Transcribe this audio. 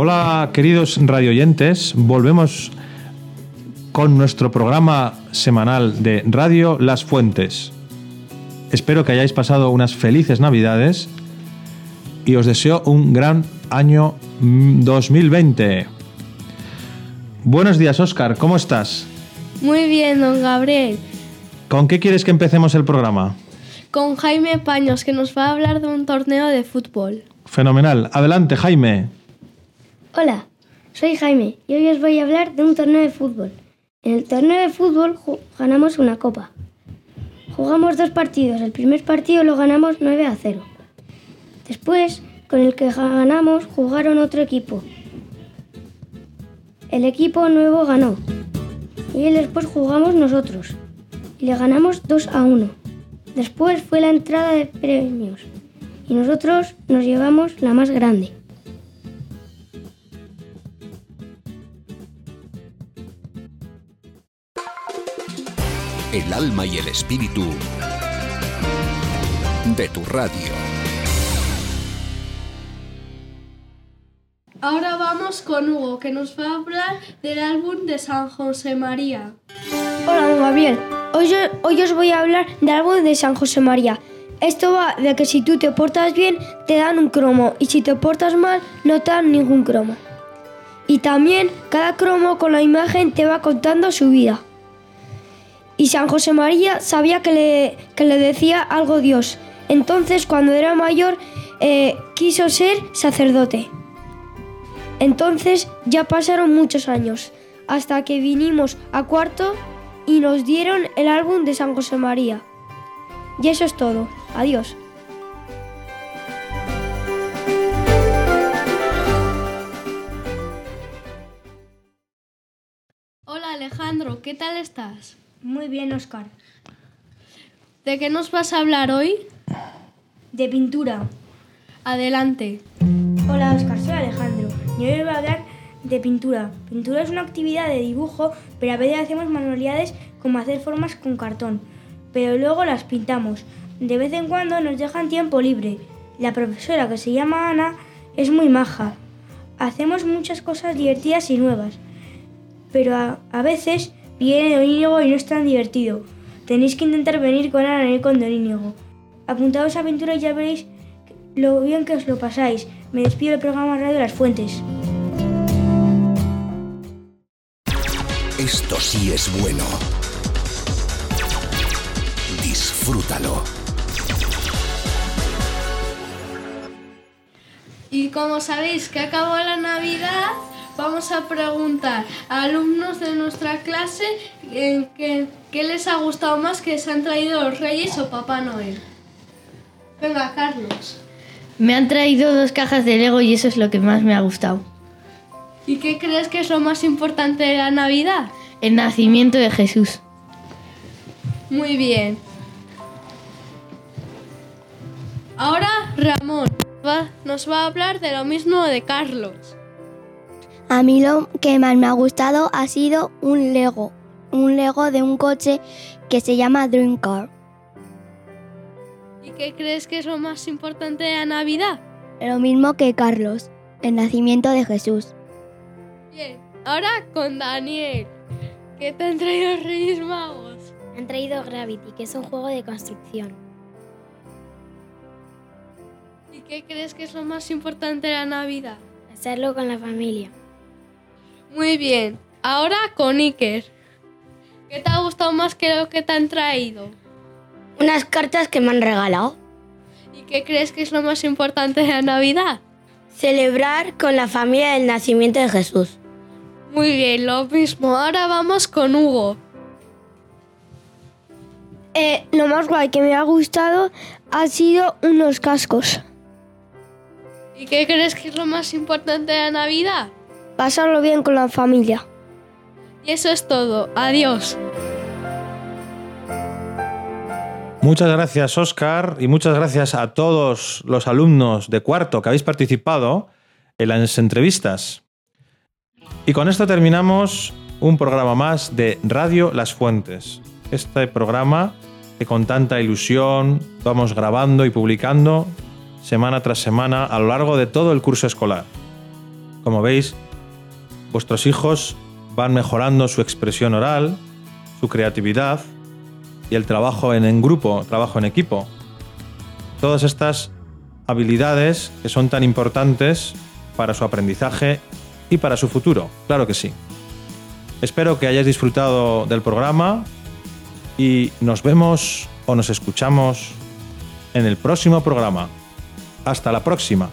Hola queridos radioyentes, volvemos con nuestro programa semanal de Radio Las Fuentes. Espero que hayáis pasado unas felices navidades y os deseo un gran año 2020. Buenos días Óscar, ¿cómo estás? Muy bien, don Gabriel. ¿Con qué quieres que empecemos el programa? Con Jaime Paños, que nos va a hablar de un torneo de fútbol. Fenomenal. Adelante, Jaime. Hola, soy Jaime y hoy os voy a hablar de un torneo de fútbol. En el torneo de fútbol ganamos una copa. Jugamos dos partidos. El primer partido lo ganamos 9 a 0. Después, con el que ganamos, jugaron otro equipo. El equipo nuevo ganó. Y después jugamos nosotros. Y le ganamos 2 a 1. Después fue la entrada de premios. Y nosotros nos llevamos la más grande. El alma y el espíritu de tu radio. Ahora vamos con Hugo, que nos va a hablar del álbum de San José María. Hola, Gabriel. Hoy, hoy os voy a hablar del álbum de San José María. Esto va de que si tú te portas bien, te dan un cromo, y si te portas mal, no te dan ningún cromo. Y también cada cromo con la imagen te va contando su vida. Y San José María sabía que le, le decía algo Dios. Entonces, cuando era mayor, eh, quiso ser sacerdote. Entonces ya pasaron muchos años, hasta que vinimos a cuarto y nos dieron el álbum de San José María. Y eso es todo. Adiós. Hola Alejandro, ¿qué tal estás? Muy bien, Oscar. ¿De qué nos vas a hablar hoy? De pintura. Adelante. Hola, Oscar, soy Alejandro. Y hoy voy a hablar de pintura. Pintura es una actividad de dibujo, pero a veces hacemos manualidades como hacer formas con cartón, pero luego las pintamos. De vez en cuando nos dejan tiempo libre. La profesora, que se llama Ana, es muy maja. Hacemos muchas cosas divertidas y nuevas, pero a, a veces Viene Don Íñigo y no es tan divertido. Tenéis que intentar venir con Ana y con Don Íñigo. Apuntaos a aventura y ya veréis lo bien que os lo pasáis. Me despido del programa Radio Las Fuentes. Esto sí es bueno. Disfrútalo. Y como sabéis que acabó la Navidad, vamos a preguntar a alumnos de nuestra clase qué, les ha gustado más que se han traído los Reyes o Papá Noel. Venga, Carlos. Me han traído dos cajas de Lego y eso es lo que más me ha gustado. ¿Y qué crees que es lo más importante de la Navidad? El nacimiento de Jesús. Muy bien. Ahora Ramón nos va a hablar de lo mismo de Carlos. A mí lo que más me ha gustado ha sido un Lego, un Lego de un coche que se llama Dream Car. ¿Y qué crees que es lo más importante de la Navidad? Lo mismo que Carlos, el nacimiento de Jesús. Bien, ahora con Daniel. ¿Qué te han traído los Reyes Magos? Han traído Gravity, que es un juego de construcción. ¿Y qué crees que es lo más importante de la Navidad? Hacerlo con la familia. Muy bien. Ahora con Iker. ¿Qué te ha gustado más que lo que te han traído? Unas cartas que me han regalado. ¿Y qué crees que es lo más importante de la Navidad? Celebrar con la familia el nacimiento de Jesús. Muy bien, lo mismo. Ahora vamos con Hugo. Eh, lo más guay que me ha gustado ha sido unos cascos. ¿Y qué crees que es lo más importante de la Navidad? Pasarlo bien con la familia. Y eso es todo. Adiós. Muchas gracias, Oscar, y muchas gracias a todos los alumnos de cuarto que habéis participado en las entrevistas. Y con esto terminamos un programa más de Radio Las Fuentes. Este programa que con tanta ilusión vamos grabando y publicando semana tras semana a lo largo de todo el curso escolar. Como veis, vuestros hijos van mejorando su expresión oral, su creatividad y el trabajo en, grupo, trabajo en equipo. Todas estas habilidades que son tan importantes para su aprendizaje y para su futuro, claro que sí. Espero que hayáis disfrutado del programa y nos vemos o nos escuchamos en el próximo programa. Hasta la próxima.